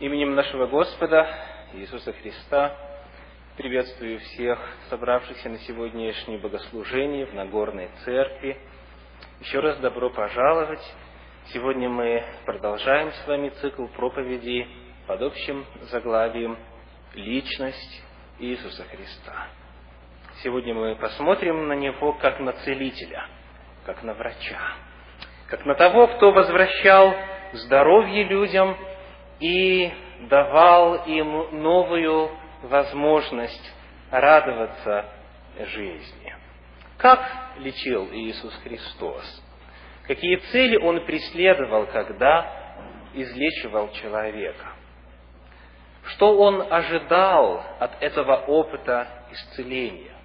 Именем нашего Господа Иисуса Христа приветствую всех собравшихся на сегодняшнее богослужение в Нагорной Церкви. Еще раз добро пожаловать. Сегодня мы продолжаем с вами цикл проповедей под общим заглавием «Личность Иисуса Христа». Сегодня мы посмотрим на Него как на целителя, как на врача, как на того, кто возвращал здоровье людям – и давал им новую возможность радоваться жизни. Как лечил Иисус Христос? Какие цели Он преследовал, когда излечивал человека? Что Он ожидал от этого опыта исцеления?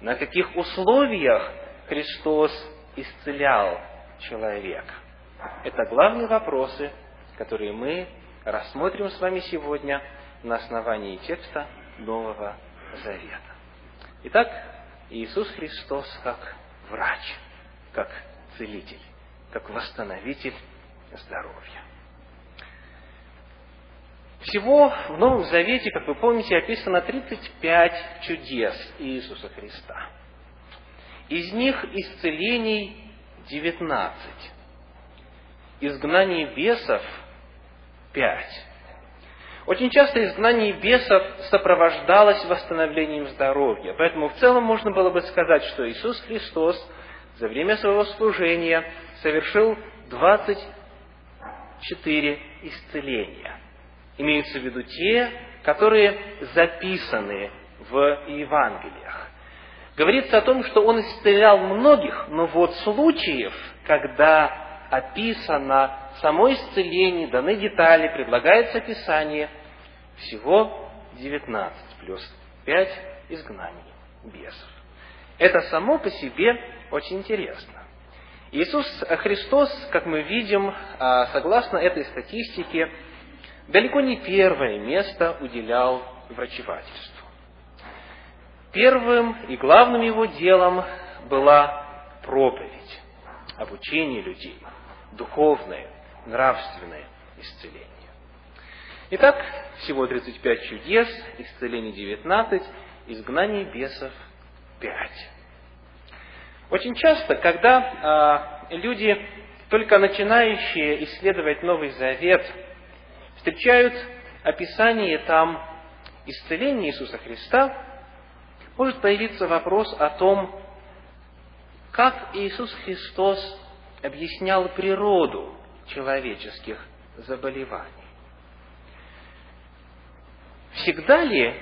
На каких условиях Христос исцелял человека? Это главные вопросы, которые мы рассмотрим с вами сегодня на основании текста Нового Завета. Итак, Иисус Христос как врач, как целитель, как восстановитель здоровья. Всего в Новом Завете, как вы помните, описано 35 чудес Иисуса Христа. Из них исцелений 19. Изгнание бесов пять. Очень часто изгнание бесов сопровождалось восстановлением здоровья. Поэтому в целом можно было бы сказать, что Иисус Христос за время своего служения совершил 24 исцеления. Имеются в виду те, которые записаны в Евангелиях. Говорится о том, что он исцелял многих, но вот случаев, когда описано само исцеление, даны детали, предлагается описание. Всего 19 плюс 5 изгнаний бесов. Это само по себе очень интересно. Иисус Христос, как мы видим, а, согласно этой статистике, далеко не первое место уделял врачевательству. Первым и главным его делом была проповедь, обучение людей, духовное, нравственное исцеление. Итак, всего 35 чудес, исцеление 19, изгнание бесов 5. Очень часто, когда э, люди, только начинающие исследовать Новый Завет, встречают описание там исцеления Иисуса Христа, может появиться вопрос о том, как Иисус Христос объяснял природу человеческих заболеваний. Всегда ли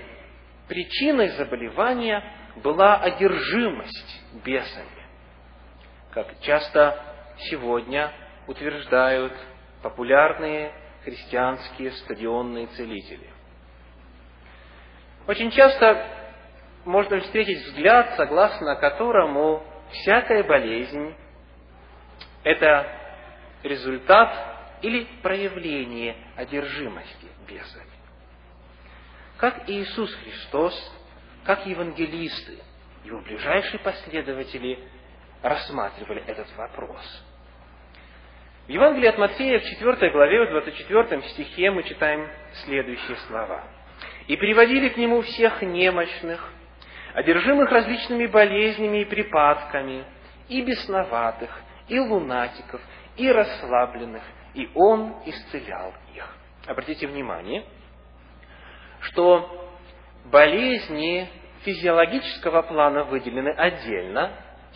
причиной заболевания была одержимость бесами? Как часто сегодня утверждают популярные христианские стадионные целители. Очень часто можно встретить взгляд, согласно которому всякая болезнь – это результат или проявление одержимости бесами. Как Иисус Христос, как евангелисты, его ближайшие последователи рассматривали этот вопрос. В Евангелии от Матфея в 4 главе, в 24 стихе мы читаем следующие слова. «И приводили к нему всех немощных, одержимых различными болезнями и припадками, и бесноватых, и лунатиков, и расслабленных, и Он исцелял их. Обратите внимание, что болезни физиологического плана выделены отдельно,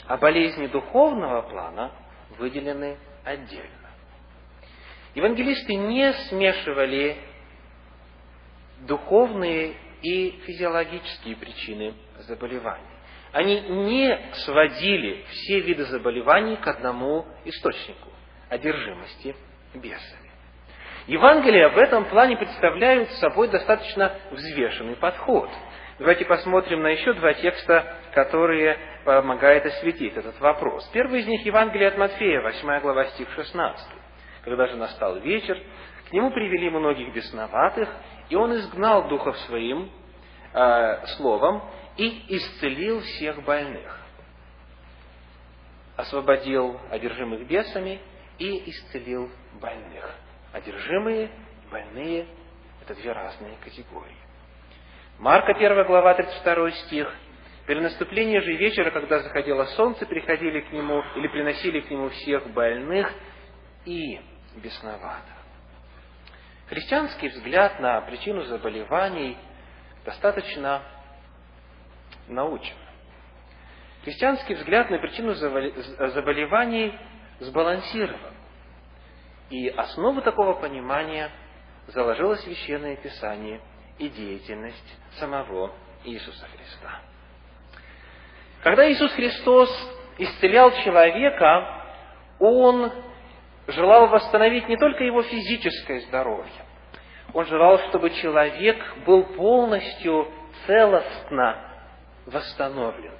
а болезни духовного плана выделены отдельно. Евангелисты не смешивали духовные и физиологические причины заболеваний. Они не сводили все виды заболеваний к одному источнику одержимости бесами. Евангелия в этом плане представляют собой достаточно взвешенный подход. Давайте посмотрим на еще два текста, которые помогают осветить этот вопрос. Первый из них Евангелие от Матфея, 8 глава, стих 16. Когда же настал вечер, к нему привели многих бесноватых, и он изгнал духов своим э, словом и исцелил всех больных. Освободил одержимых бесами и исцелил больных. Одержимые больные – это две разные категории. Марка 1 глава 32 стих. При наступлении же вечера, когда заходило солнце, приходили к нему или приносили к нему всех больных и бесноватых. Христианский взгляд на причину заболеваний достаточно научен. Христианский взгляд на причину заболеваний сбалансирован. И основу такого понимания заложило Священное Писание и деятельность самого Иисуса Христа. Когда Иисус Христос исцелял человека, Он желал восстановить не только его физическое здоровье, Он желал, чтобы человек был полностью целостно восстановлен.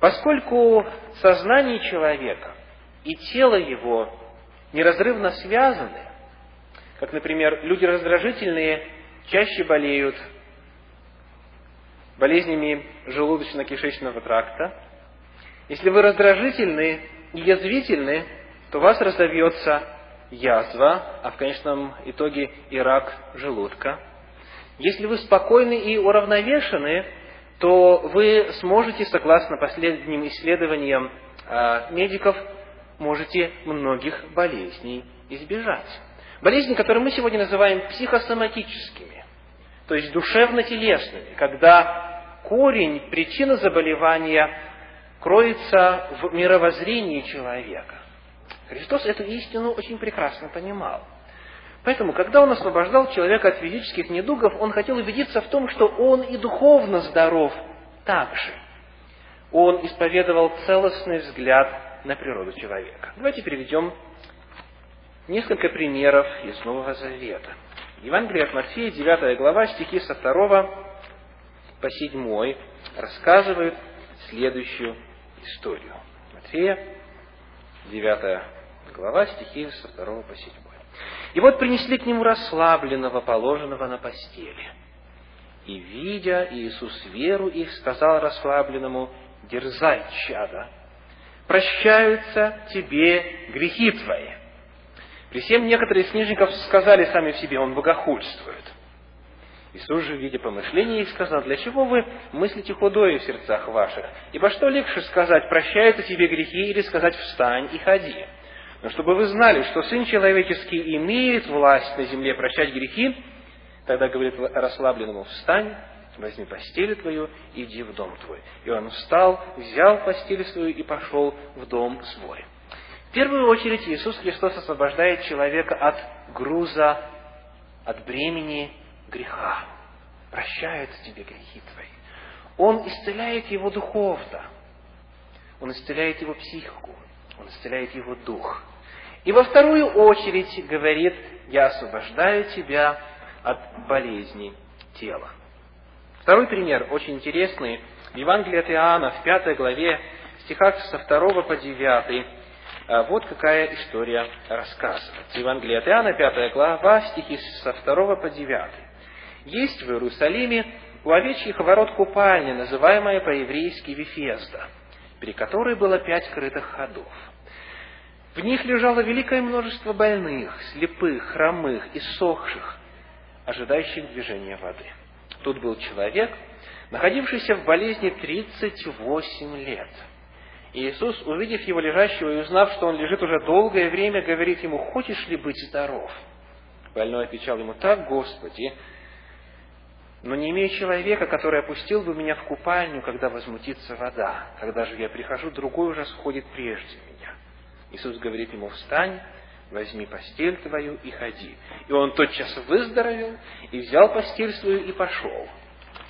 Поскольку сознание человека и тело его неразрывно связаны, как, например, люди раздражительные чаще болеют болезнями желудочно-кишечного тракта. Если вы раздражительны и язвительны, то у вас разовьется язва, а в конечном итоге и рак желудка. Если вы спокойны и уравновешены, то вы сможете, согласно последним исследованиям э, медиков, можете многих болезней избежать. Болезни, которые мы сегодня называем психосоматическими, то есть душевно-телесными, когда корень, причина заболевания кроется в мировоззрении человека. Христос эту истину очень прекрасно понимал. Поэтому, когда Он освобождал человека от физических недугов, Он хотел убедиться в том, что он и духовно здоров также. Он исповедовал целостный взгляд на природу человека. Давайте приведем несколько примеров из Нового Завета. Евангелие от Матфея, 9 глава, стихи со 2 по 7 рассказывают следующую историю. Матфея, 9 глава, стихи со 2 по 7. И вот принесли к нему расслабленного, положенного на постели. И, видя Иисус веру их, сказал расслабленному, «Дерзай, чада, прощаются тебе грехи твои». При всем некоторые из книжников сказали сами в себе, он богохульствует. Иисус же, видя помышления, их сказал, для чего вы мыслите худое в сердцах ваших? Ибо что легче сказать, прощаются тебе грехи, или сказать, встань и ходи? Но чтобы вы знали, что Сын Человеческий имеет власть на земле прощать грехи, тогда говорит расслабленному, встань, возьми постель твою, иди в дом твой. И он встал, взял постель свою и пошел в дом свой. В первую очередь Иисус Христос освобождает человека от груза, от бремени греха. Прощают тебе грехи твои. Он исцеляет его духовно. Он исцеляет его психику. Он исцеляет его дух. И во вторую очередь говорит, я освобождаю тебя от болезни тела. Второй пример, очень интересный, в Евангелии от Иоанна, в пятой главе, стихах со второго по девятый, а, вот какая история рассказывается. Евангелие от Иоанна, пятая глава, стихи со второго по девятый. Есть в Иерусалиме у овечьих ворот купальня, называемая по-еврейски Вифезда, при которой было пять крытых ходов. В них лежало великое множество больных, слепых, хромых, иссохших, ожидающих движения воды. Тут был человек, находившийся в болезни 38 лет. И Иисус, увидев его лежащего и узнав, что он лежит уже долгое время, говорит ему, «Хочешь ли быть здоров?» Больной отвечал ему, «Так, Господи, но не имею человека, который опустил бы меня в купальню, когда возмутится вода. Когда же я прихожу, другой уже сходит прежде меня. Иисус говорит ему, встань, возьми постель твою и ходи. И он тотчас выздоровел, и взял постель свою и пошел.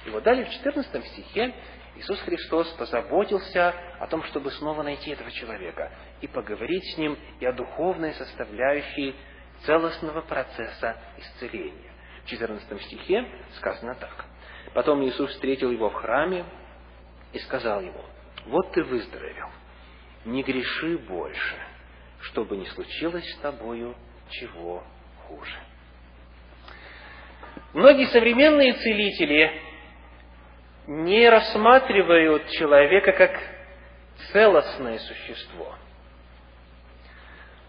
И вот далее в 14 стихе Иисус Христос позаботился о том, чтобы снова найти этого человека и поговорить с ним и о духовной составляющей целостного процесса исцеления. В 14 стихе сказано так. Потом Иисус встретил его в храме и сказал ему, вот ты выздоровел, не греши больше, чтобы не случилось с тобою чего хуже. Многие современные целители не рассматривают человека как целостное существо.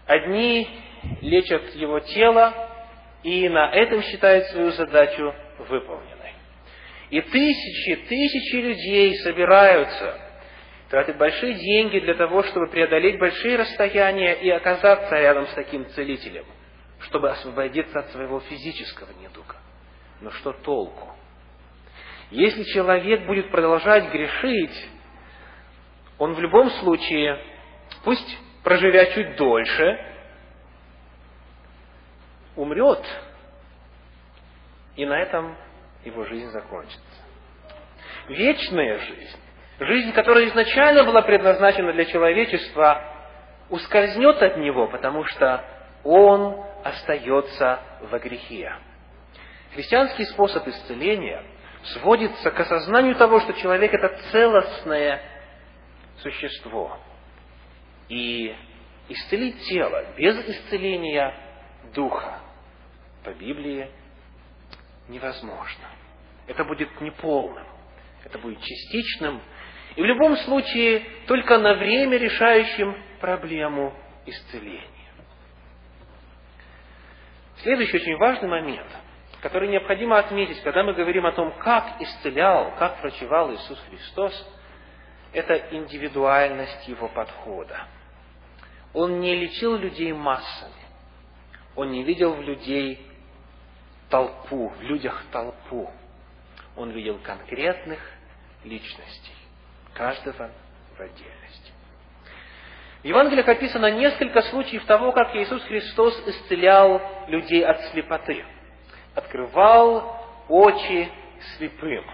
Одни лечат его тело, и на этом считает свою задачу выполненной. И тысячи, тысячи людей собираются, тратят большие деньги для того, чтобы преодолеть большие расстояния и оказаться рядом с таким целителем, чтобы освободиться от своего физического недуга. Но что толку? Если человек будет продолжать грешить, он в любом случае, пусть проживя чуть дольше, умрет, и на этом его жизнь закончится. Вечная жизнь, жизнь, которая изначально была предназначена для человечества, ускользнет от него, потому что он остается во грехе. Христианский способ исцеления сводится к осознанию того, что человек – это целостное существо. И исцелить тело без исцеления духа по Библии невозможно. Это будет неполным, это будет частичным, и в любом случае только на время решающим проблему исцеления. Следующий очень важный момент, который необходимо отметить, когда мы говорим о том, как исцелял, как врачевал Иисус Христос, это индивидуальность его подхода. Он не лечил людей массами. Он не видел в людей толпу, в людях толпу. Он видел конкретных личностей, каждого в отдельности. В Евангелиях описано несколько случаев того, как Иисус Христос исцелял людей от слепоты. Открывал очи слепым.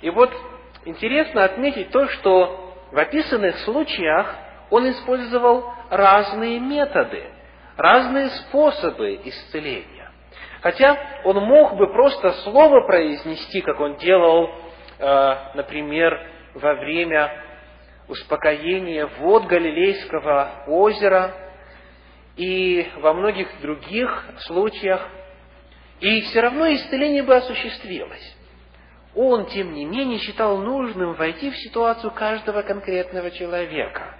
И вот интересно отметить то, что в описанных случаях он использовал разные методы – разные способы исцеления. Хотя он мог бы просто слово произнести, как он делал, э, например, во время успокоения вод Галилейского озера и во многих других случаях, и все равно исцеление бы осуществилось. Он, тем не менее, считал нужным войти в ситуацию каждого конкретного человека.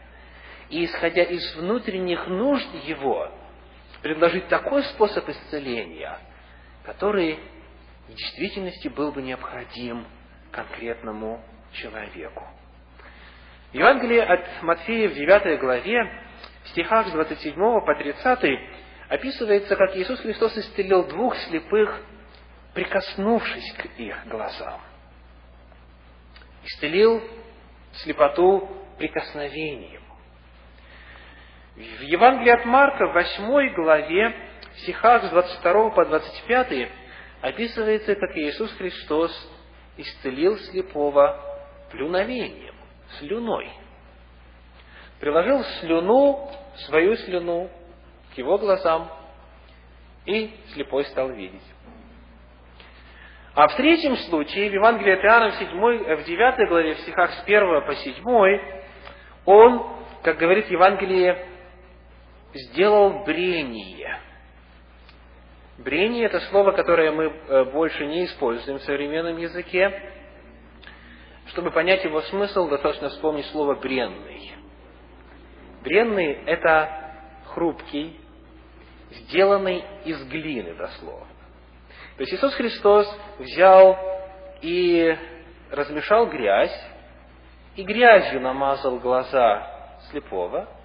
И, исходя из внутренних нужд его, предложить такой способ исцеления, который в действительности был бы необходим конкретному человеку. В Евангелии от Матфея в 9 главе, в стихах с 27 по 30 описывается, как Иисус Христос исцелил двух слепых, прикоснувшись к их глазам. Исцелил слепоту прикосновением. В Евангелии от Марка, в 8 главе, в стихах с 22 по 25, описывается, как Иисус Христос исцелил слепого плюновением, слюной. Приложил слюну, свою слюну к его глазам, и слепой стал видеть. А в третьем случае, в Евангелии от Иоанна в, 7, в 9 главе, в стихах с 1 по 7, он, как говорит Евангелие сделал брение. Брение – это слово, которое мы э, больше не используем в современном языке. Чтобы понять его смысл, достаточно вспомнить слово «бренный». Бренный – это хрупкий, сделанный из глины, дословно. То есть Иисус Христос взял и размешал грязь, и грязью намазал глаза слепого –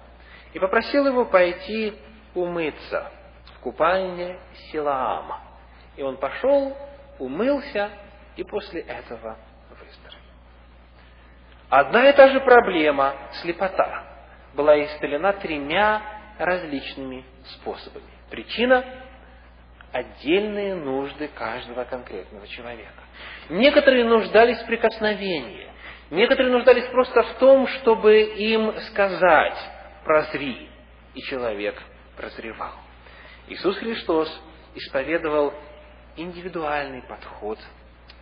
и попросил его пойти умыться в купальне Силаама. И он пошел, умылся, и после этого. Одна и та же проблема, слепота, была исцелена тремя различными способами. Причина – отдельные нужды каждого конкретного человека. Некоторые нуждались в прикосновении, некоторые нуждались просто в том, чтобы им сказать, прозри. И человек прозревал. Иисус Христос исповедовал индивидуальный подход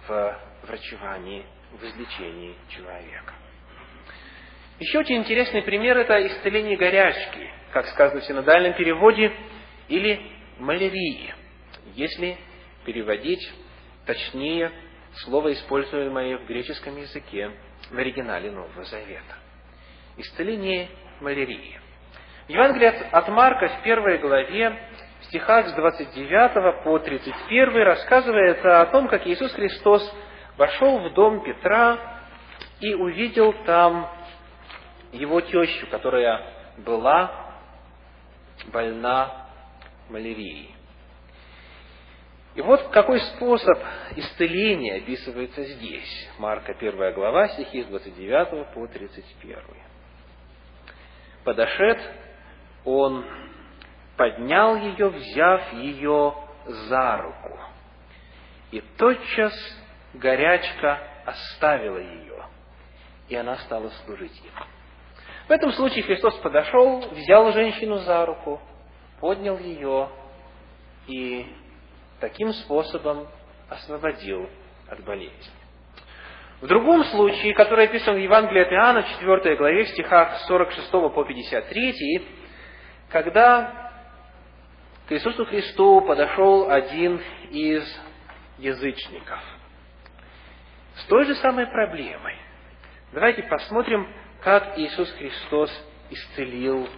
в врачевании, в излечении человека. Еще очень интересный пример – это исцеление горячки, как сказано в синодальном переводе, или малярии, если переводить точнее слово, используемое в греческом языке в оригинале Нового Завета. Исцеление малярии. В Евангелии от Марка в первой главе, в стихах с 29 по 31 рассказывается о том, как Иисус Христос вошел в дом Петра и увидел там его тещу, которая была больна малярией. И вот какой способ исцеления описывается здесь. Марка 1 глава, стихи с 29 по 31. Подошед, он поднял ее, взяв ее за руку. И тотчас горячка оставила ее, и она стала служить им. В этом случае Христос подошел, взял женщину за руку, поднял ее и таким способом освободил от болезни. В другом случае, который описан в Евангелии от Иоанна, 4 главе, в стихах 46 по 53, когда к Иисусу Христу подошел один из язычников с той же самой проблемой. Давайте посмотрим, как Иисус Христос исцелил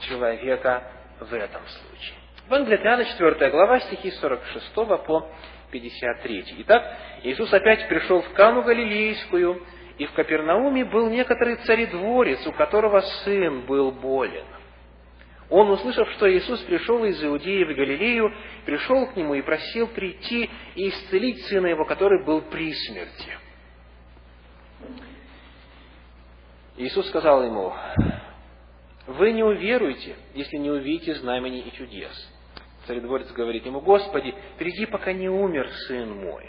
человека в этом случае. Евангелие от Иоанна, 4 глава, стихи 46 по 53. Итак, Иисус опять пришел в Кану Галилейскую, и в Капернауме был некоторый царедворец, у которого сын был болен. Он, услышав, что Иисус пришел из Иудеи в Галилею, пришел к нему и просил прийти и исцелить сына его, который был при смерти. Иисус сказал ему, «Вы не уверуете, если не увидите знамений и чудес». Царедворец говорит ему, Господи, приди, пока не умер сын мой.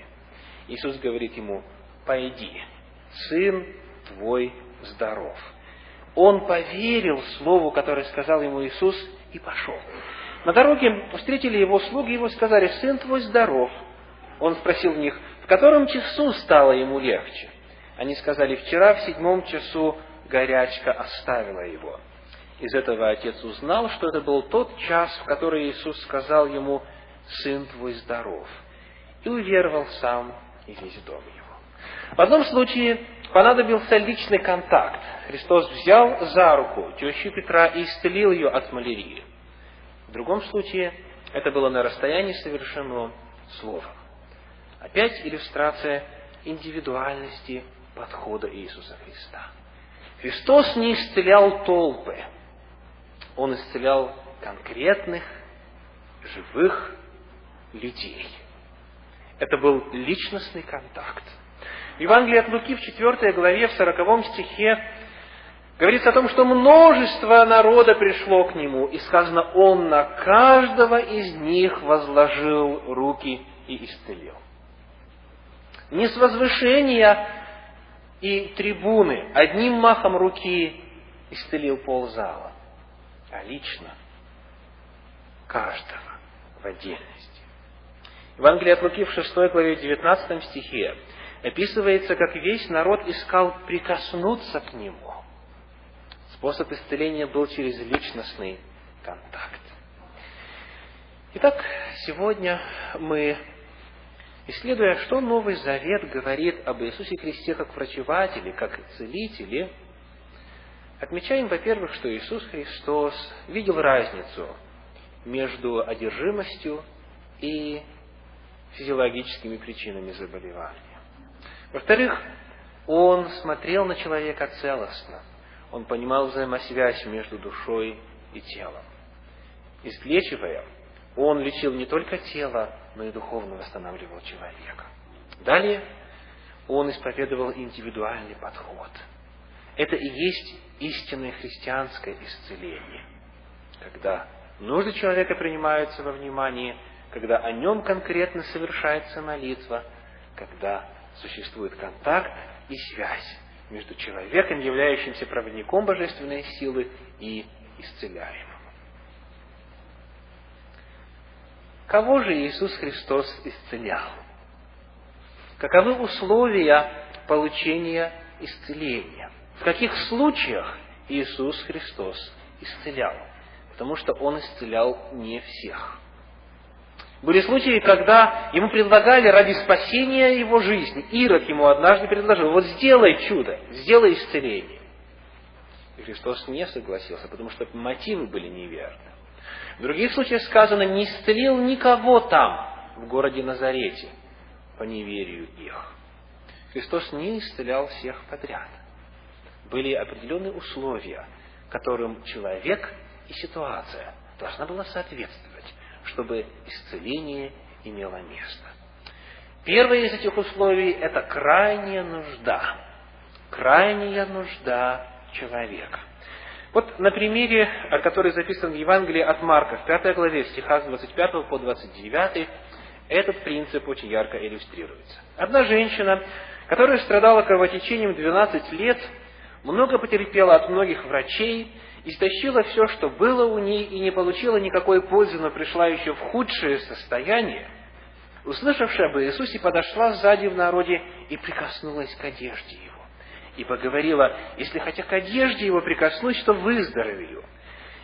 Иисус говорит ему, пойди, сын твой здоров. Он поверил слову, которое сказал ему Иисус, и пошел. На дороге встретили его слуги, его сказали, сын твой здоров. Он спросил в них, в котором часу стало ему легче? Они сказали, вчера в седьмом часу горячка оставила его. Из этого отец узнал, что это был тот час, в который Иисус сказал ему, «Сын твой здоров», и уверовал сам и весь дом его. В одном случае понадобился личный контакт. Христос взял за руку тещу Петра и исцелил ее от малярии. В другом случае это было на расстоянии совершено словом. Опять иллюстрация индивидуальности подхода Иисуса Христа. Христос не исцелял толпы, он исцелял конкретных, живых людей. Это был личностный контакт. Евангелии от Луки в 4 главе, в 40 стихе, говорится о том, что множество народа пришло к нему, и сказано, он на каждого из них возложил руки и исцелил. Не с возвышения и трибуны одним махом руки исцелил ползала а лично каждого в отдельности. Евангелие от Луки в 6 главе 19 стихе описывается, как весь народ искал прикоснуться к нему. Способ исцеления был через личностный контакт. Итак, сегодня мы, исследуя, что Новый Завет говорит об Иисусе Христе как врачевателе, как целителе, Отмечаем, во-первых, что Иисус Христос видел разницу между одержимостью и физиологическими причинами заболевания. Во-вторых, Он смотрел на человека целостно. Он понимал взаимосвязь между душой и телом. Излечивая, Он лечил не только тело, но и духовно восстанавливал человека. Далее, Он исповедовал индивидуальный подход. Это и есть истинное христианское исцеление, когда нужды человека принимаются во внимание, когда о нем конкретно совершается молитва, когда существует контакт и связь между человеком, являющимся проводником божественной силы, и исцеляемым. Кого же Иисус Христос исцелял? Каковы условия получения исцеления? В каких случаях Иисус Христос исцелял? Потому что Он исцелял не всех. Были случаи, когда ему предлагали ради спасения его жизни. Ирод ему однажды предложил, вот сделай чудо, сделай исцеление. И Христос не согласился, потому что мотивы были неверны. В других случаях сказано, не исцелил никого там, в городе Назарете, по неверию их. Христос не исцелял всех подряд. Были определенные условия, которым человек и ситуация должна была соответствовать, чтобы исцеление имело место. Первое из этих условий – это крайняя нужда. Крайняя нужда человека. Вот на примере, который записан в Евангелии от Марка, в 5 главе, в стихах с 25 по 29, этот принцип очень ярко иллюстрируется. Одна женщина, которая страдала кровотечением 12 лет, много потерпела от многих врачей, истощила все, что было у ней, и не получила никакой пользы, но пришла еще в худшее состояние, услышавшая об Иисусе, подошла сзади в народе и прикоснулась к одежде его. И поговорила, если хотя к одежде его прикоснусь, то выздоровею.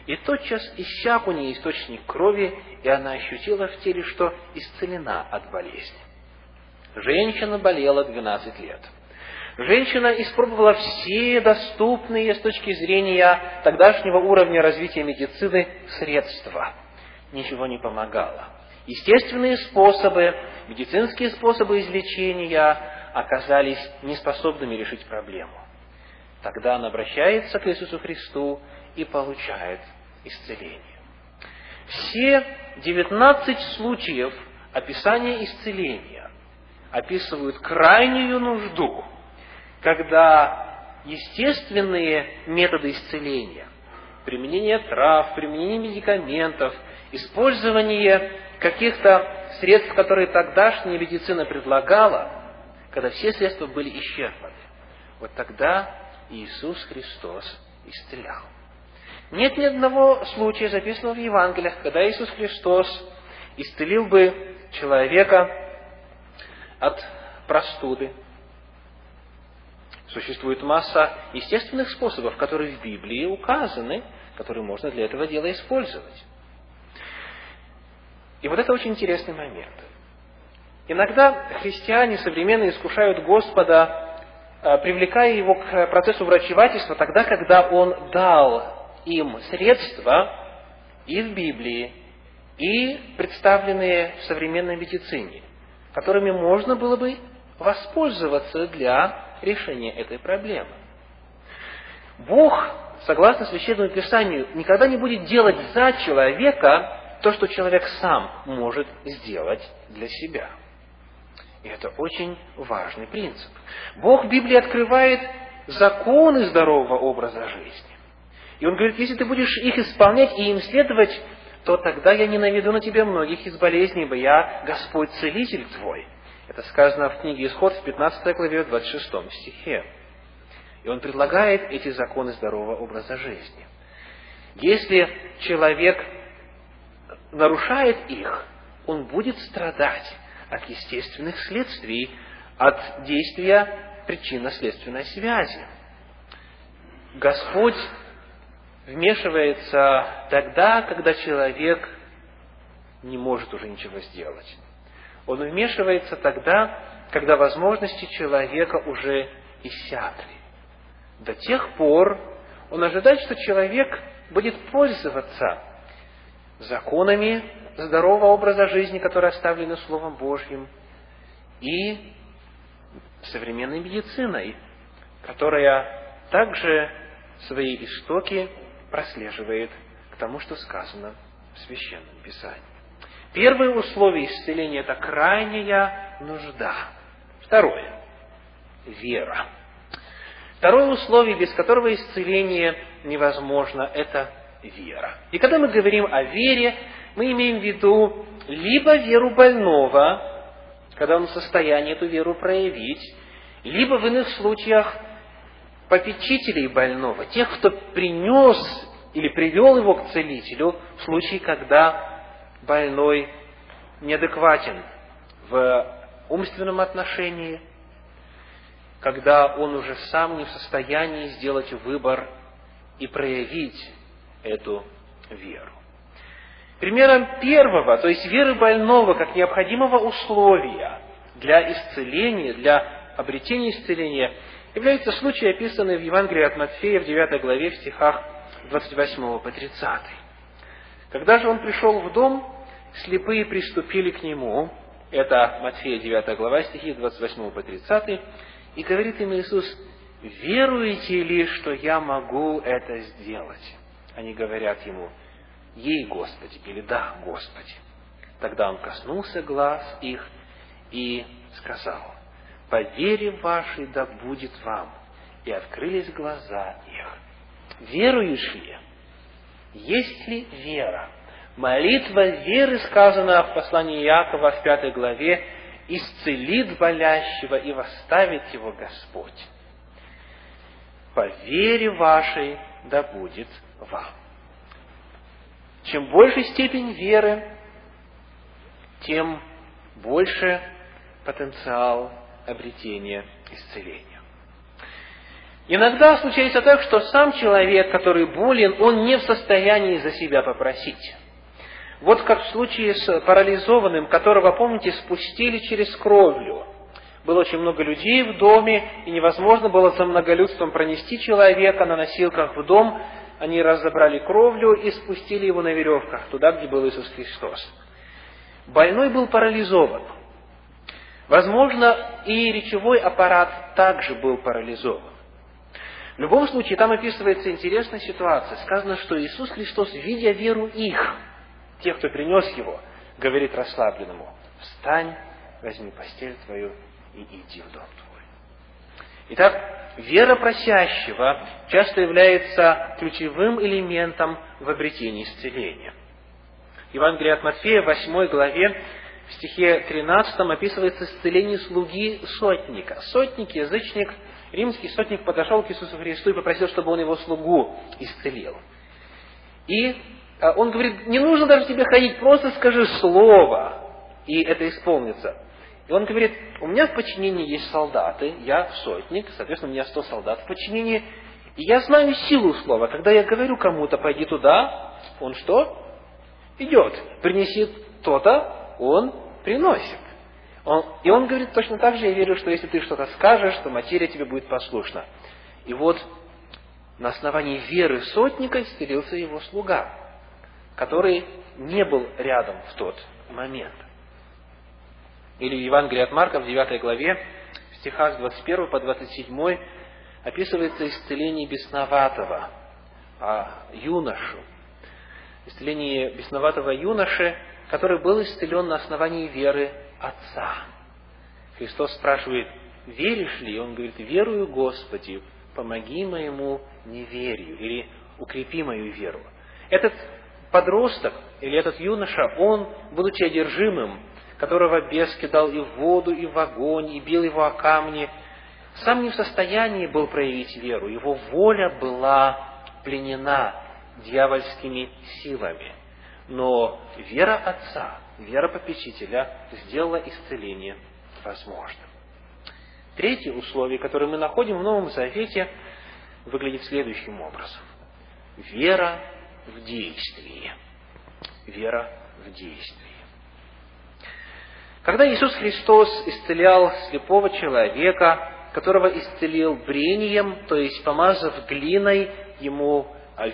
И тотчас иссяк у нее источник крови, и она ощутила в теле, что исцелена от болезни. Женщина болела 12 лет. Женщина испробовала все доступные с точки зрения тогдашнего уровня развития медицины средства. Ничего не помогало. Естественные способы, медицинские способы излечения оказались неспособными решить проблему. Тогда она обращается к Иисусу Христу и получает исцеление. Все 19 случаев описания исцеления описывают крайнюю нужду, когда естественные методы исцеления, применение трав, применение медикаментов, использование каких-то средств, которые тогдашняя медицина предлагала, когда все средства были исчерпаны, вот тогда Иисус Христос исцелял. Нет ни одного случая, записанного в Евангелиях, когда Иисус Христос исцелил бы человека от простуды. Существует масса естественных способов, которые в Библии указаны, которые можно для этого дела использовать. И вот это очень интересный момент. Иногда христиане современные искушают Господа, э, привлекая его к процессу врачевательства тогда, когда он дал им средства и в Библии, и представленные в современной медицине, которыми можно было бы воспользоваться для решения этой проблемы. Бог, согласно Священному Писанию, никогда не будет делать за человека то, что человек сам может сделать для себя. И это очень важный принцип. Бог в Библии открывает законы здорового образа жизни. И он говорит, если ты будешь их исполнять и им следовать, то тогда я не наведу на тебя многих из болезней, ибо я Господь Целитель твой. Это сказано в книге Исход в 15 главе, 26 стихе. И он предлагает эти законы здорового образа жизни. Если человек нарушает их, он будет страдать от естественных следствий, от действия причинно-следственной связи. Господь вмешивается тогда, когда человек не может уже ничего сделать. Он вмешивается тогда, когда возможности человека уже иссякли. До тех пор он ожидает, что человек будет пользоваться законами здорового образа жизни, которые оставлены Словом Божьим, и современной медициной, которая также свои истоки прослеживает к тому, что сказано в Священном Писании. Первое условие исцеления – это крайняя нужда. Второе – вера. Второе условие, без которого исцеление невозможно, это вера. И когда мы говорим о вере, мы имеем в виду либо веру больного, когда он в состоянии эту веру проявить, либо в иных случаях попечителей больного, тех, кто принес или привел его к целителю в случае, когда больной неадекватен в умственном отношении, когда он уже сам не в состоянии сделать выбор и проявить эту веру. Примером первого, то есть веры больного, как необходимого условия для исцеления, для обретения исцеления, является случай, описанный в Евангелии от Матфея в 9 главе в стихах 28 по 30. Когда же он пришел в дом, слепые приступили к нему, это Матфея 9 глава, стихи 28 по 30, и говорит им Иисус, веруете ли, что я могу это сделать? Они говорят ему, ей, Господи, или да, Господи. Тогда он коснулся глаз их и сказал, по вере вашей да будет вам. И открылись глаза их. Веруешь ли? Есть ли вера? Молитва веры, сказана в послании Иакова в пятой главе, исцелит болящего и восставит его Господь. По вере вашей да будет вам. Чем больше степень веры, тем больше потенциал обретения исцеления. Иногда случается так, что сам человек, который болен, он не в состоянии за себя попросить. Вот как в случае с парализованным, которого, помните, спустили через кровлю. Было очень много людей в доме, и невозможно было за многолюдством пронести человека на носилках в дом. Они разобрали кровлю и спустили его на веревках, туда, где был Иисус Христос. Больной был парализован. Возможно, и речевой аппарат также был парализован. В любом случае, там описывается интересная ситуация. Сказано, что Иисус Христос, видя веру их, тех, кто принес его, говорит расслабленному, встань, возьми постель твою и иди в дом твой. Итак, вера просящего часто является ключевым элементом в обретении исцеления. Евангелие от Матфея, в 8 главе, в стихе 13 описывается исцеление слуги сотника. Сотник, язычник, римский сотник подошел к Иисусу Христу и попросил, чтобы он его слугу исцелил. И а, он говорит, не нужно даже тебе ходить, просто скажи слово, и это исполнится. И он говорит, у меня в подчинении есть солдаты, я сотник, соответственно, у меня сто солдат в подчинении, и я знаю силу слова. Когда я говорю кому-то, пойди туда, он что? Идет. Принеси то-то, он приносит. Он, и он говорит точно так же, я верю, что если ты что-то скажешь, то материя тебе будет послушна. И вот на основании веры сотника исцелился его слуга, который не был рядом в тот момент. Или в Евангелии от Марка в 9 главе, в стихах с 21 по 27 описывается исцеление бесноватого а, юношу. Исцеление бесноватого юноши, который был исцелен на основании веры Отца. Христос спрашивает, веришь ли? Он говорит, верую Господи, помоги моему неверию, или укрепи мою веру. Этот подросток, или этот юноша, он, будучи одержимым, которого бес кидал и в воду, и в огонь, и бил его о камни, сам не в состоянии был проявить веру. Его воля была пленена дьявольскими силами – но вера Отца, вера Попечителя сделала исцеление возможным. Третье условие, которое мы находим в Новом Завете, выглядит следующим образом. Вера в действии. Вера в действии. Когда Иисус Христос исцелял слепого человека, которого исцелил брением, то есть помазав глиной ему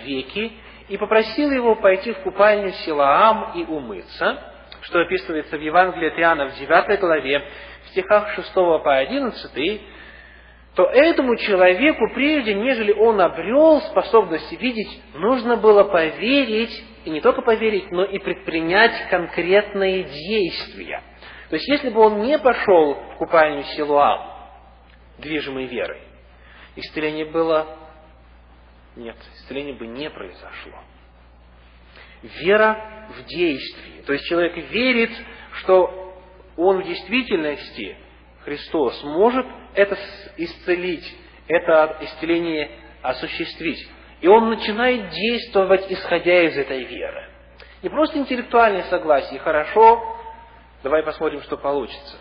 веки, и попросил его пойти в купальню Силаам и умыться, что описывается в Евангелии от Иоанна в 9 главе, в стихах 6 по 11, то этому человеку, прежде нежели он обрел способность видеть, нужно было поверить, и не только поверить, но и предпринять конкретные действия. То есть, если бы он не пошел в купальню Силуам, движимой верой, исцеление было нет, исцеление бы не произошло. Вера в То есть человек верит, что он в действительности, Христос, может это исцелить, это исцеление осуществить. И он начинает действовать, исходя из этой веры. Не просто интеллектуальное согласие, хорошо, давай посмотрим, что получится.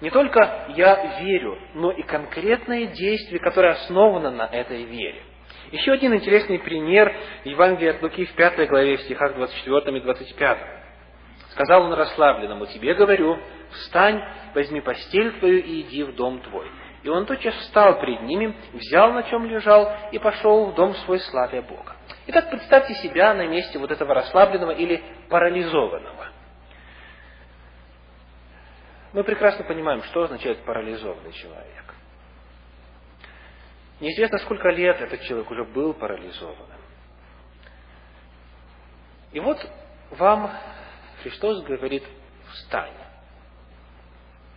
Не только я верю, но и конкретное действие, которое основано на этой вере. Еще один интересный пример Евангелия от Луки в пятой главе, в стихах 24 и 25. Сказал он расслабленному, тебе говорю, встань, возьми постель твою и иди в дом твой. И он тотчас встал пред ними, взял, на чем лежал, и пошел в дом свой, славя Бога. Итак, представьте себя на месте вот этого расслабленного или парализованного. Мы прекрасно понимаем, что означает парализованный человек. Неизвестно, сколько лет этот человек уже был парализованным. И вот вам Христос говорит, встань.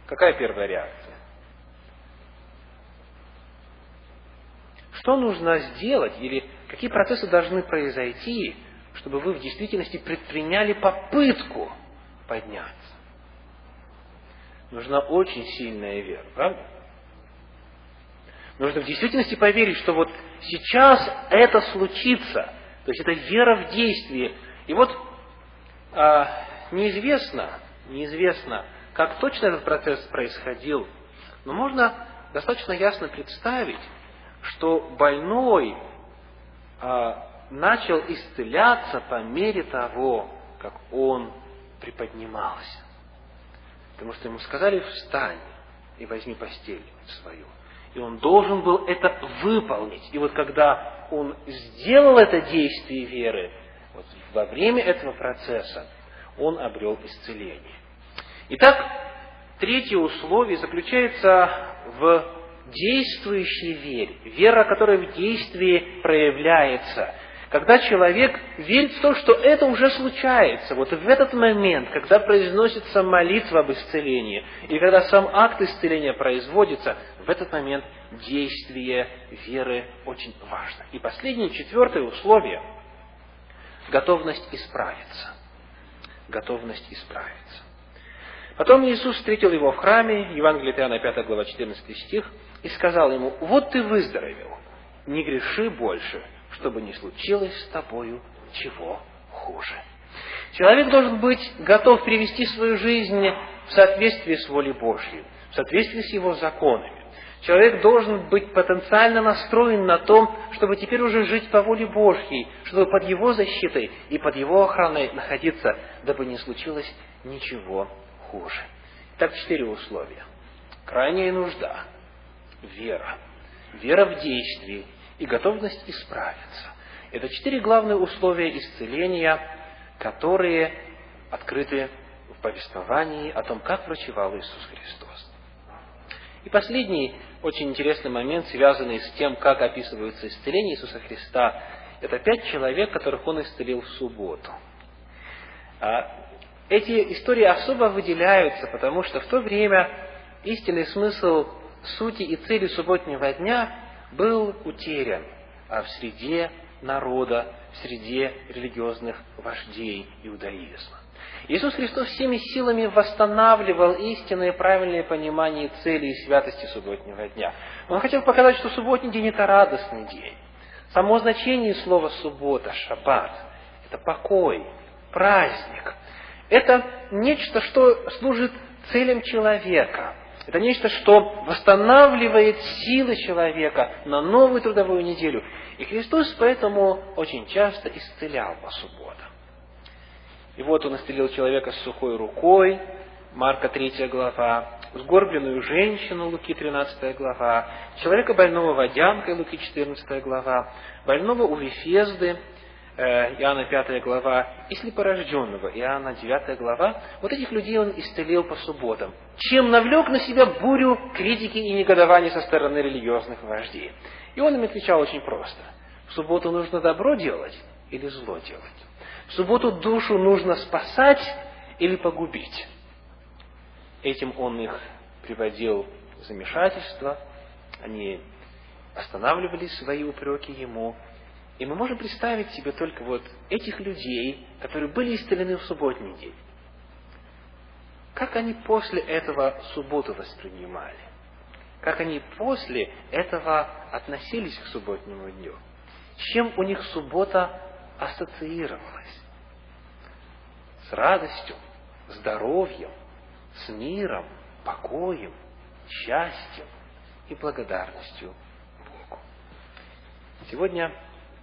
Какая первая реакция? Что нужно сделать или какие процессы должны произойти, чтобы вы в действительности предприняли попытку подняться? Нужна очень сильная вера, правда? Нужно в действительности поверить, что вот сейчас это случится. То есть это вера в действие. И вот а, неизвестно, неизвестно, как точно этот процесс происходил, но можно достаточно ясно представить, что больной а, начал исцеляться по мере того, как он приподнимался. Потому что ему сказали, встань и возьми постель свою. И он должен был это выполнить. И вот когда он сделал это действие веры, вот во время этого процесса он обрел исцеление. Итак, третье условие заключается в действующей вере. Вера, которая в действии проявляется. Когда человек верит в то, что это уже случается, вот в этот момент, когда произносится молитва об исцелении, и когда сам акт исцеления производится, в этот момент действие веры очень важно. И последнее, четвертое условие – готовность исправиться. Готовность исправиться. Потом Иисус встретил его в храме, Евангелие Иоанна, 5 глава, 14 стих, и сказал ему, вот ты выздоровел, не греши больше, чтобы не случилось с тобою чего хуже. Человек должен быть готов привести свою жизнь в соответствии с волей Божьей, в соответствии с его законами. Человек должен быть потенциально настроен на том, чтобы теперь уже жить по воле Божьей, чтобы под его защитой и под его охраной находиться, дабы не случилось ничего хуже. Так четыре условия. Крайняя нужда, вера, вера в действии и готовность исправиться. Это четыре главные условия исцеления, которые открыты в повествовании о том, как врачевал Иисус Христос. И последний очень интересный момент, связанный с тем, как описывается исцеление Иисуса Христа, это пять человек, которых Он исцелил в субботу. А, эти истории особо выделяются, потому что в то время истинный смысл сути и цели субботнего дня был утерян а в среде народа, в среде религиозных вождей иудаизма. Иисус Христос всеми силами восстанавливал истинное правильное понимание цели и святости субботнего дня. Он хотел показать, что субботний день – это радостный день. Само значение слова «суббота», «шаббат» – это покой, праздник. Это нечто, что служит целям человека. Это нечто, что восстанавливает силы человека на новую трудовую неделю. И Христос поэтому очень часто исцелял по субботам. И вот он исцелил человека с сухой рукой, Марка 3 глава, сгорбленную женщину, Луки 13 глава, человека больного водянкой, Луки 14 глава, больного у Вифезды, э, Иоанна 5 глава, и слепорожденного, Иоанна 9 глава, вот этих людей он исцелил по субботам, чем навлек на себя бурю критики и негодования со стороны религиозных вождей. И он им отвечал очень просто. В субботу нужно добро делать или зло делать? В субботу душу нужно спасать или погубить? Этим он их приводил в замешательство, они останавливали свои упреки ему. И мы можем представить себе только вот этих людей, которые были исцелены в субботний день. Как они после этого субботу воспринимали? Как они после этого относились к субботнему дню? Чем у них суббота ассоциировалась? С радостью, здоровьем, с миром, покоем, счастьем и благодарностью Богу. Сегодня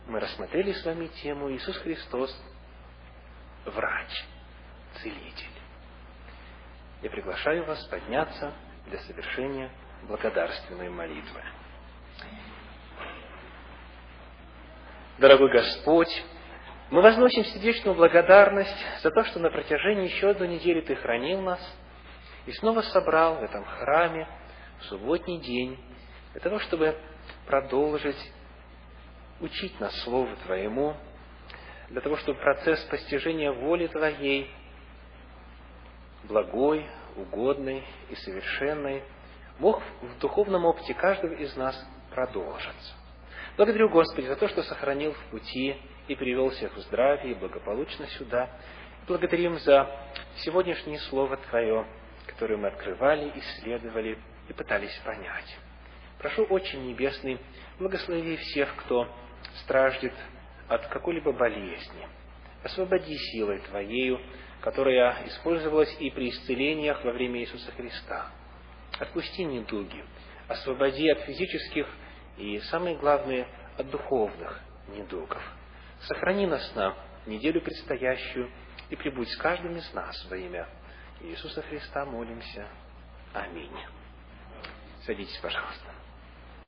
мы рассмотрели с вами тему Иисус Христос – врач, целитель. Я приглашаю вас подняться для совершения благодарственной молитвы. Дорогой Господь, мы возносим сердечную благодарность за то, что на протяжении еще одной недели Ты хранил нас и снова собрал в этом храме в субботний день для того, чтобы продолжить учить нас Слову Твоему, для того, чтобы процесс постижения воли Твоей, благой, угодной и совершенной, мог в духовном опыте каждого из нас продолжиться. Благодарю, Господи, за то, что сохранил в пути и привел всех в здравии и благополучно сюда. Благодарим за сегодняшнее Слово Твое, которое мы открывали, исследовали и пытались понять. Прошу, очень Небесный, благослови всех, кто страждет от какой-либо болезни. Освободи силой Твоею, которая использовалась и при исцелениях во время Иисуса Христа. Отпусти недуги, освободи от физических и, самое главное, от духовных недугов. Сохрани нас на неделю предстоящую и прибудь с каждым из нас во имя Иисуса Христа молимся. Аминь. Садитесь, пожалуйста.